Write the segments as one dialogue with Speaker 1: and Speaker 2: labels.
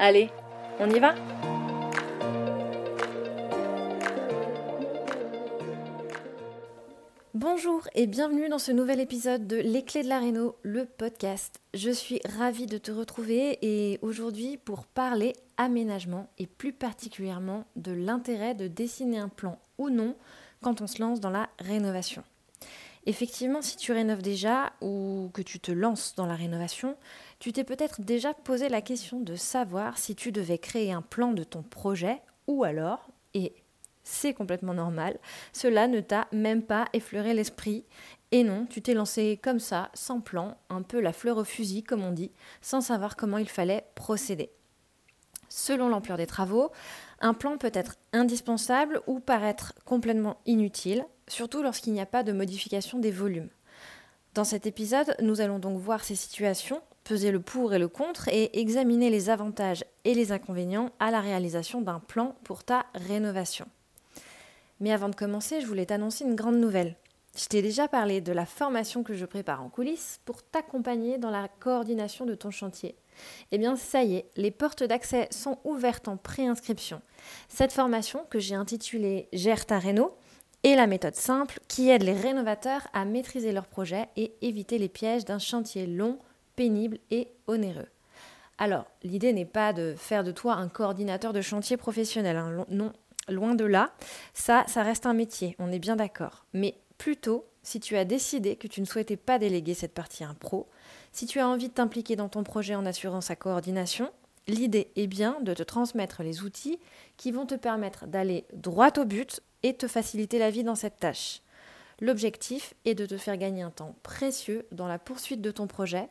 Speaker 1: Allez, on y va Bonjour et bienvenue dans ce nouvel épisode de Les Clés de la Réno, le podcast. Je suis ravie de te retrouver et aujourd'hui pour parler aménagement et plus particulièrement de l'intérêt de dessiner un plan ou non quand on se lance dans la rénovation. Effectivement, si tu rénoves déjà ou que tu te lances dans la rénovation, tu t'es peut-être déjà posé la question de savoir si tu devais créer un plan de ton projet ou alors, et c'est complètement normal, cela ne t'a même pas effleuré l'esprit. Et non, tu t'es lancé comme ça, sans plan, un peu la fleur au fusil comme on dit, sans savoir comment il fallait procéder. Selon l'ampleur des travaux, un plan peut être indispensable ou paraître complètement inutile, surtout lorsqu'il n'y a pas de modification des volumes. Dans cet épisode, nous allons donc voir ces situations peser le pour et le contre et examiner les avantages et les inconvénients à la réalisation d'un plan pour ta rénovation. Mais avant de commencer, je voulais t'annoncer une grande nouvelle. Je t'ai déjà parlé de la formation que je prépare en coulisses pour t'accompagner dans la coordination de ton chantier. Eh bien, ça y est, les portes d'accès sont ouvertes en préinscription. Cette formation, que j'ai intitulée Gère ta réno, est la méthode simple qui aide les rénovateurs à maîtriser leur projet et éviter les pièges d'un chantier long, pénible et onéreux. Alors, l'idée n'est pas de faire de toi un coordinateur de chantier professionnel, hein. non, loin de là, ça, ça reste un métier, on est bien d'accord. Mais plutôt, si tu as décidé que tu ne souhaitais pas déléguer cette partie à un pro, si tu as envie de t'impliquer dans ton projet en assurant sa coordination, l'idée est bien de te transmettre les outils qui vont te permettre d'aller droit au but et te faciliter la vie dans cette tâche. L'objectif est de te faire gagner un temps précieux dans la poursuite de ton projet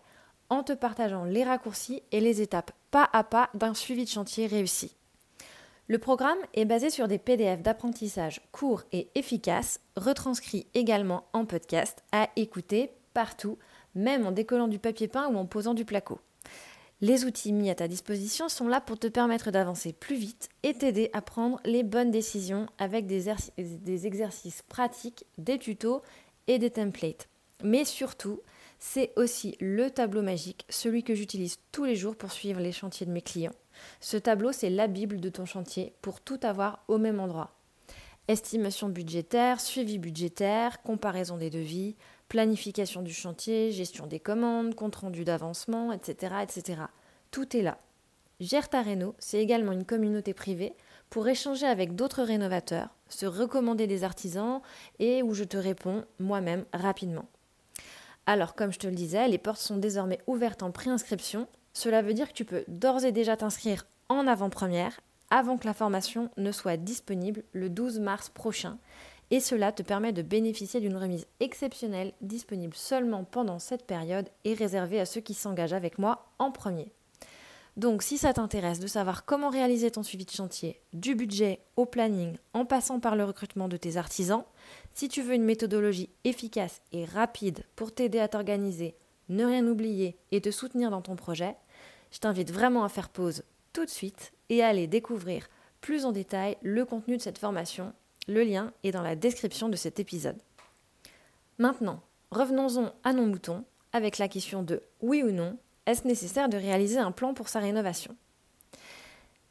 Speaker 1: en te partageant les raccourcis et les étapes pas à pas d'un suivi de chantier réussi. Le programme est basé sur des PDF d'apprentissage courts et efficaces, retranscrits également en podcast, à écouter partout, même en décollant du papier peint ou en posant du placo. Les outils mis à ta disposition sont là pour te permettre d'avancer plus vite et t'aider à prendre les bonnes décisions avec des, exercices pratiques, des tutos et des templates. Mais surtout, c'est aussi le tableau magique, celui que j'utilise tous les jours pour suivre les chantiers de mes clients. Ce tableau, c'est la Bible de ton chantier pour tout avoir au même endroit. Estimation budgétaire, suivi budgétaire, comparaison des devis, planification du chantier, gestion des commandes, compte rendu d'avancement, etc., etc. Tout est là. Gère ta réno, c'est également une communauté privée pour échanger avec d'autres rénovateurs, se recommander des artisans et où je te réponds moi-même rapidement. Alors, comme je te le disais, les portes sont désormais ouvertes en préinscription. Cela veut dire que tu peux d'ores et déjà t'inscrire en avant-première avant que la formation ne soit disponible le 12 mars prochain. Et cela te permet de bénéficier d'une remise exceptionnelle disponible seulement pendant cette période et réservée à ceux qui s'engagent avec moi en premier. Donc si ça t'intéresse de savoir comment réaliser ton suivi de chantier, du budget au planning, en passant par le recrutement de tes artisans, si tu veux une méthodologie efficace et rapide pour t'aider à t'organiser, ne rien oublier et te soutenir dans ton projet, je t'invite vraiment à faire pause tout de suite et à aller découvrir plus en détail le contenu de cette formation. Le lien est dans la description de cet épisode. Maintenant, revenons-en à nos moutons avec la question de oui ou non est-ce nécessaire de réaliser un plan pour sa rénovation?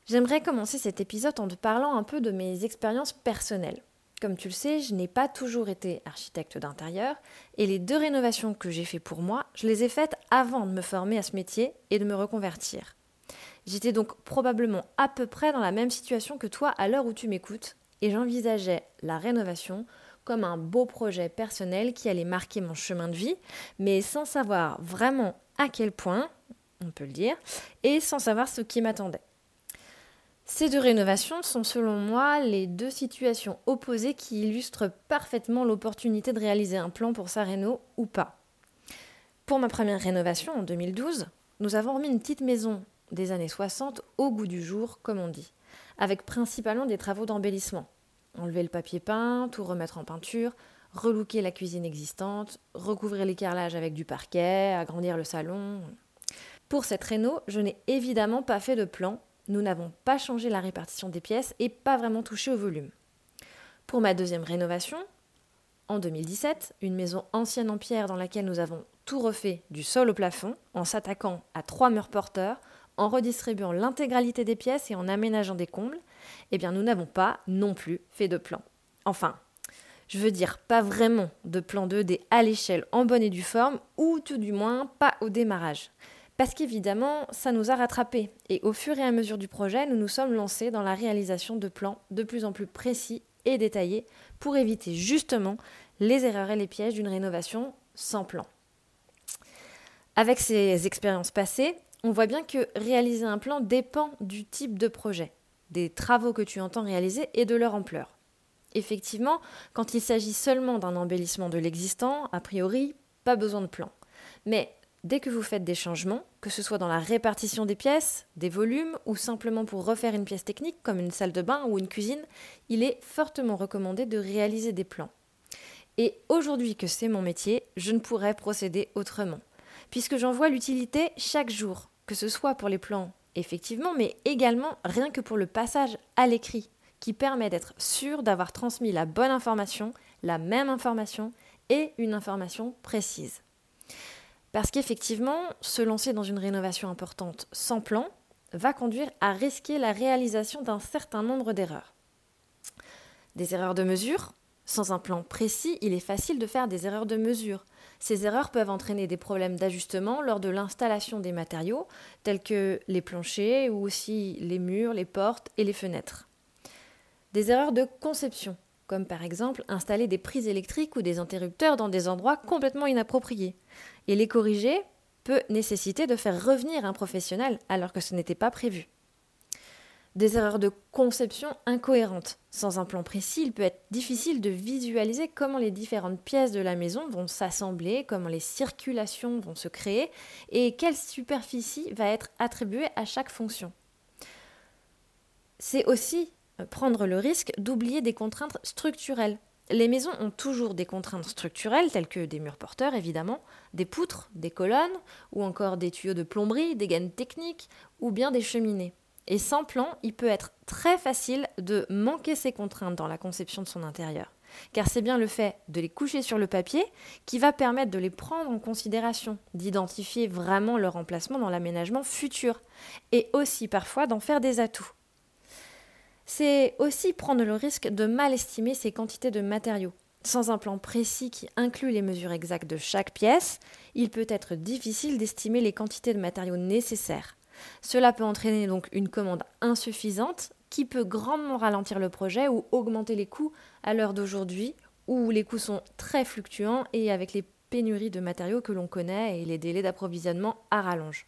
Speaker 1: J'aimerais commencer cet épisode en te parlant un peu de mes expériences personnelles. Comme tu le sais, je n'ai pas toujours été architecte d'intérieur et les deux rénovations que j'ai faites pour moi, je les ai faites avant de me former à ce métier et de me reconvertir. J'étais donc probablement à peu près dans la même situation que toi à l'heure où tu m'écoutes, et j'envisageais la rénovation comme un beau projet personnel qui allait marquer mon chemin de vie, mais sans savoir vraiment à quel point, on peut le dire, et sans savoir ce qui m'attendait. Ces deux rénovations sont selon moi les deux situations opposées qui illustrent parfaitement l'opportunité de réaliser un plan pour sa réno ou pas. Pour ma première rénovation en 2012, nous avons remis une petite maison des années 60 au goût du jour, comme on dit, avec principalement des travaux d'embellissement. Enlever le papier peint, tout remettre en peinture, relooker la cuisine existante, recouvrir les carrelages avec du parquet, agrandir le salon. Pour cette réno, je n'ai évidemment pas fait de plan nous n'avons pas changé la répartition des pièces et pas vraiment touché au volume. Pour ma deuxième rénovation, en 2017, une maison ancienne en pierre dans laquelle nous avons tout refait du sol au plafond en s'attaquant à trois murs porteurs, en redistribuant l'intégralité des pièces et en aménageant des combles, eh bien nous n'avons pas non plus fait de plan. Enfin, je veux dire pas vraiment de plan 2D à l'échelle en bonne et due forme, ou tout du moins pas au démarrage. Parce qu'évidemment, ça nous a rattrapés. Et au fur et à mesure du projet, nous nous sommes lancés dans la réalisation de plans de plus en plus précis et détaillés pour éviter justement les erreurs et les pièges d'une rénovation sans plan. Avec ces expériences passées, on voit bien que réaliser un plan dépend du type de projet, des travaux que tu entends réaliser et de leur ampleur. Effectivement, quand il s'agit seulement d'un embellissement de l'existant, a priori, pas besoin de plan. Mais Dès que vous faites des changements, que ce soit dans la répartition des pièces, des volumes ou simplement pour refaire une pièce technique comme une salle de bain ou une cuisine, il est fortement recommandé de réaliser des plans. Et aujourd'hui que c'est mon métier, je ne pourrais procéder autrement, puisque j'en vois l'utilité chaque jour, que ce soit pour les plans effectivement, mais également rien que pour le passage à l'écrit, qui permet d'être sûr d'avoir transmis la bonne information, la même information et une information précise. Parce qu'effectivement, se lancer dans une rénovation importante sans plan va conduire à risquer la réalisation d'un certain nombre d'erreurs. Des erreurs de mesure, sans un plan précis, il est facile de faire des erreurs de mesure. Ces erreurs peuvent entraîner des problèmes d'ajustement lors de l'installation des matériaux, tels que les planchers ou aussi les murs, les portes et les fenêtres. Des erreurs de conception, comme par exemple installer des prises électriques ou des interrupteurs dans des endroits complètement inappropriés. Et les corriger peut nécessiter de faire revenir un professionnel alors que ce n'était pas prévu. Des erreurs de conception incohérentes. Sans un plan précis, il peut être difficile de visualiser comment les différentes pièces de la maison vont s'assembler, comment les circulations vont se créer et quelle superficie va être attribuée à chaque fonction. C'est aussi euh, prendre le risque d'oublier des contraintes structurelles. Les maisons ont toujours des contraintes structurelles, telles que des murs porteurs évidemment, des poutres, des colonnes, ou encore des tuyaux de plomberie, des gaines techniques, ou bien des cheminées. Et sans plan, il peut être très facile de manquer ces contraintes dans la conception de son intérieur. Car c'est bien le fait de les coucher sur le papier qui va permettre de les prendre en considération, d'identifier vraiment leur emplacement dans l'aménagement futur, et aussi parfois d'en faire des atouts. C'est aussi prendre le risque de mal estimer ces quantités de matériaux. Sans un plan précis qui inclut les mesures exactes de chaque pièce, il peut être difficile d'estimer les quantités de matériaux nécessaires. Cela peut entraîner donc une commande insuffisante qui peut grandement ralentir le projet ou augmenter les coûts à l'heure d'aujourd'hui où les coûts sont très fluctuants et avec les pénuries de matériaux que l'on connaît et les délais d'approvisionnement à rallonge.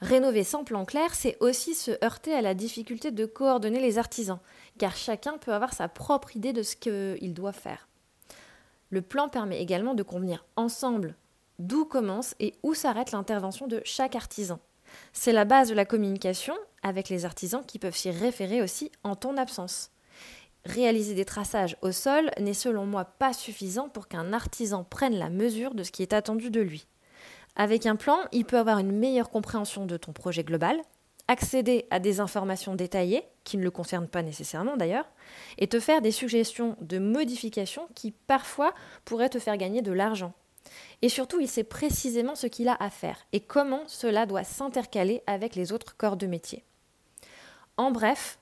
Speaker 1: Rénover sans plan clair, c'est aussi se heurter à la difficulté de coordonner les artisans, car chacun peut avoir sa propre idée de ce qu'il doit faire. Le plan permet également de convenir ensemble d'où commence et où s'arrête l'intervention de chaque artisan. C'est la base de la communication avec les artisans qui peuvent s'y référer aussi en ton absence. Réaliser des traçages au sol n'est selon moi pas suffisant pour qu'un artisan prenne la mesure de ce qui est attendu de lui. Avec un plan, il peut avoir une meilleure compréhension de ton projet global, accéder à des informations détaillées, qui ne le concernent pas nécessairement d'ailleurs, et te faire des suggestions de modifications qui parfois pourraient te faire gagner de l'argent. Et surtout, il sait précisément ce qu'il a à faire et comment cela doit s'intercaler avec les autres corps de métier. En bref,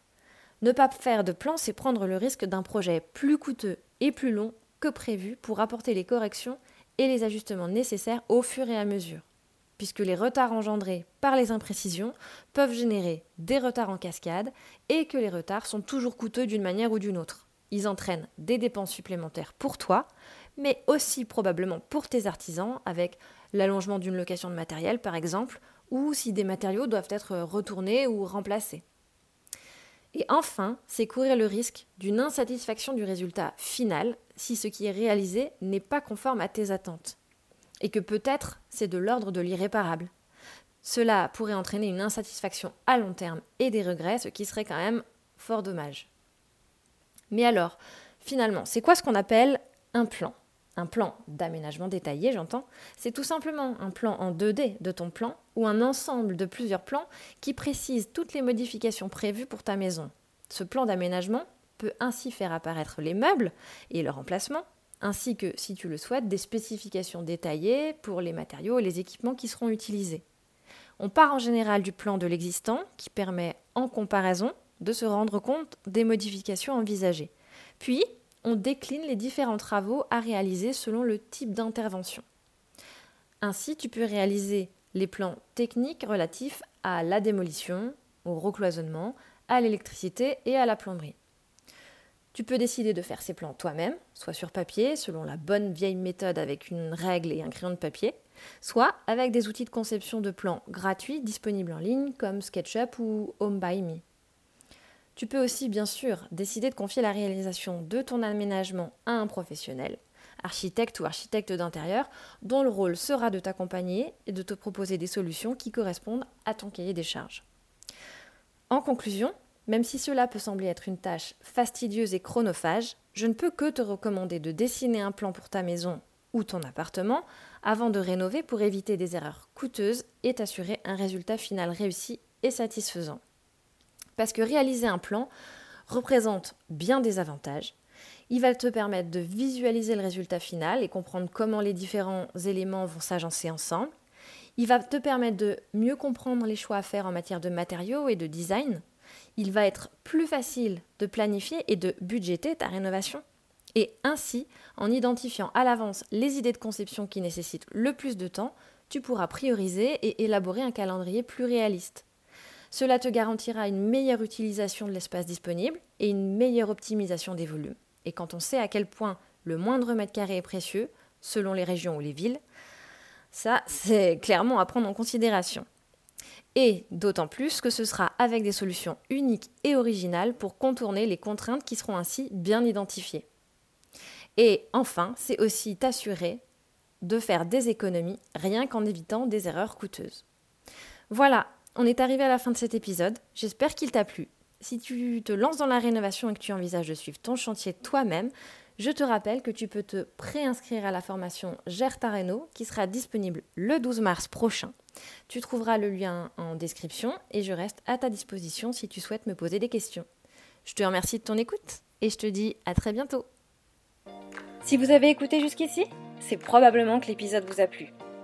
Speaker 1: ne pas faire de plan, c'est prendre le risque d'un projet plus coûteux et plus long que prévu pour apporter les corrections et les ajustements nécessaires au fur et à mesure. puisque les retards engendrés par les imprécisions peuvent générer des retards en cascade et que les retards sont toujours coûteux d'une manière ou d'une autre. Ils entraînent des dépenses supplémentaires pour toi, mais aussi probablement pour tes artisans, avec l'allongement d'une location de matériel par exemple, ou si des matériaux doivent être retournés ou remplacés. Et enfin, c'est courir le risque d'une insatisfaction du résultat final si ce qui est réalisé n'est pas conforme à tes attentes. Et que peut-être c'est de l'ordre de l'irréparable. Cela pourrait entraîner une insatisfaction à long terme et des regrets, ce qui serait quand même fort dommage. Mais alors, finalement, c'est quoi ce qu'on appelle un plan? Un plan d'aménagement détaillé, j'entends, c'est tout simplement un plan en 2D de ton plan ou un ensemble de plusieurs plans qui précisent toutes les modifications prévues pour ta maison. Ce plan d'aménagement peut ainsi faire apparaître les meubles et leur emplacement, ainsi que, si tu le souhaites, des spécifications détaillées pour les matériaux et les équipements qui seront utilisés. On part en général du plan de l'existant qui permet, en comparaison, de se rendre compte des modifications envisagées. Puis, on décline les différents travaux à réaliser selon le type d'intervention. Ainsi, tu peux réaliser les plans techniques relatifs à la démolition, au recloisonnement, à l'électricité et à la plomberie. Tu peux décider de faire ces plans toi-même, soit sur papier, selon la bonne vieille méthode avec une règle et un crayon de papier, soit avec des outils de conception de plans gratuits disponibles en ligne comme SketchUp ou Home by Me. Tu peux aussi, bien sûr, décider de confier la réalisation de ton aménagement à un professionnel, architecte ou architecte d'intérieur, dont le rôle sera de t'accompagner et de te proposer des solutions qui correspondent à ton cahier des charges. En conclusion, même si cela peut sembler être une tâche fastidieuse et chronophage, je ne peux que te recommander de dessiner un plan pour ta maison ou ton appartement avant de rénover pour éviter des erreurs coûteuses et t'assurer un résultat final réussi et satisfaisant. Parce que réaliser un plan représente bien des avantages. Il va te permettre de visualiser le résultat final et comprendre comment les différents éléments vont s'agencer ensemble. Il va te permettre de mieux comprendre les choix à faire en matière de matériaux et de design. Il va être plus facile de planifier et de budgéter ta rénovation. Et ainsi, en identifiant à l'avance les idées de conception qui nécessitent le plus de temps, tu pourras prioriser et élaborer un calendrier plus réaliste. Cela te garantira une meilleure utilisation de l'espace disponible et une meilleure optimisation des volumes. Et quand on sait à quel point le moindre mètre carré est précieux, selon les régions ou les villes, ça, c'est clairement à prendre en considération. Et d'autant plus que ce sera avec des solutions uniques et originales pour contourner les contraintes qui seront ainsi bien identifiées. Et enfin, c'est aussi t'assurer de faire des économies rien qu'en évitant des erreurs coûteuses. Voilà, on est arrivé à la fin de cet épisode. J'espère qu'il t'a plu. Si tu te lances dans la rénovation et que tu envisages de suivre ton chantier toi-même, je te rappelle que tu peux te préinscrire à la formation Gère ta réno qui sera disponible le 12 mars prochain. Tu trouveras le lien en description et je reste à ta disposition si tu souhaites me poser des questions. Je te remercie de ton écoute et je te dis à très bientôt. Si vous avez écouté jusqu'ici, c'est probablement que l'épisode vous a plu.